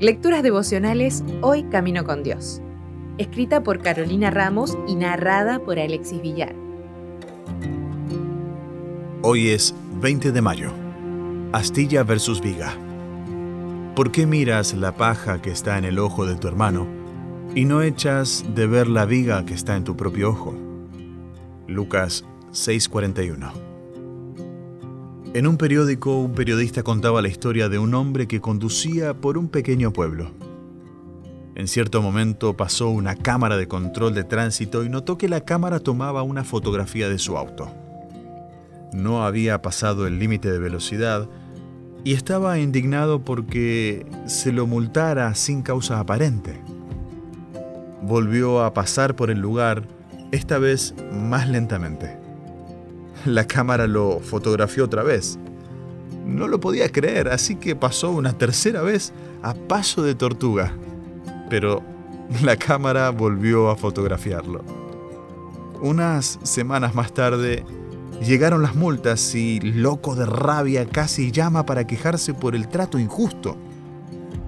Lecturas devocionales Hoy Camino con Dios. Escrita por Carolina Ramos y narrada por Alexis Villar. Hoy es 20 de mayo. Astilla versus viga. ¿Por qué miras la paja que está en el ojo de tu hermano y no echas de ver la viga que está en tu propio ojo? Lucas 6:41 En un periódico, un periodista contaba la historia de un hombre que conducía por un pequeño pueblo. En cierto momento pasó una cámara de control de tránsito y notó que la cámara tomaba una fotografía de su auto. No había pasado el límite de velocidad y estaba indignado porque se lo multara sin causa aparente. Volvió a pasar por el lugar, esta vez más lentamente. La cámara lo fotografió otra vez. No lo podía creer, así que pasó una tercera vez a paso de tortuga. Pero la cámara volvió a fotografiarlo. Unas semanas más tarde, llegaron las multas y, loco de rabia, casi llama para quejarse por el trato injusto.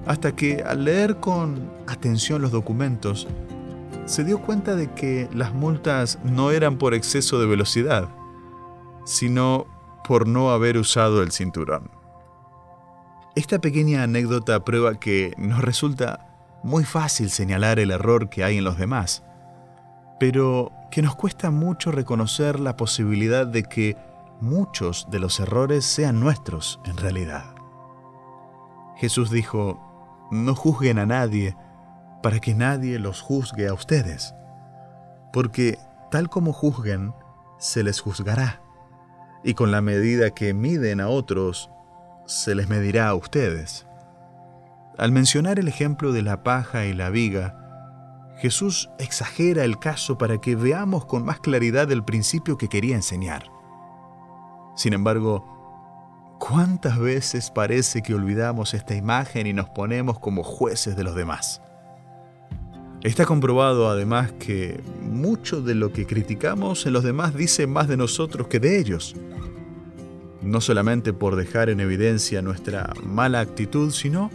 Hasta que, al leer con atención los documentos, se dio cuenta de que las multas no eran por exceso de velocidad sino por no haber usado el cinturón. Esta pequeña anécdota prueba que nos resulta muy fácil señalar el error que hay en los demás, pero que nos cuesta mucho reconocer la posibilidad de que muchos de los errores sean nuestros en realidad. Jesús dijo, no juzguen a nadie para que nadie los juzgue a ustedes, porque tal como juzguen, se les juzgará y con la medida que miden a otros, se les medirá a ustedes. Al mencionar el ejemplo de la paja y la viga, Jesús exagera el caso para que veamos con más claridad el principio que quería enseñar. Sin embargo, ¿cuántas veces parece que olvidamos esta imagen y nos ponemos como jueces de los demás? Está comprobado además que mucho de lo que criticamos en los demás dice más de nosotros que de ellos. No solamente por dejar en evidencia nuestra mala actitud, sino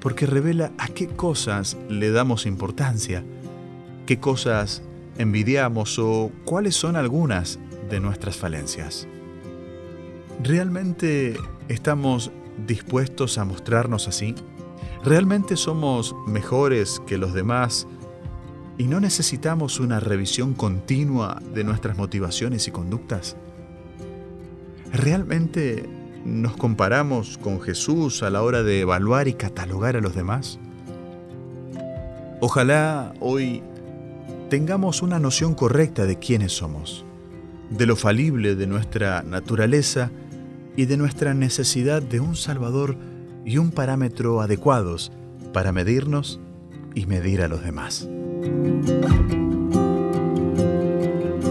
porque revela a qué cosas le damos importancia, qué cosas envidiamos o cuáles son algunas de nuestras falencias. ¿Realmente estamos dispuestos a mostrarnos así? ¿Realmente somos mejores que los demás y no necesitamos una revisión continua de nuestras motivaciones y conductas? ¿Realmente nos comparamos con Jesús a la hora de evaluar y catalogar a los demás? Ojalá hoy tengamos una noción correcta de quiénes somos, de lo falible de nuestra naturaleza y de nuestra necesidad de un Salvador y un parámetro adecuados para medirnos y medir a los demás.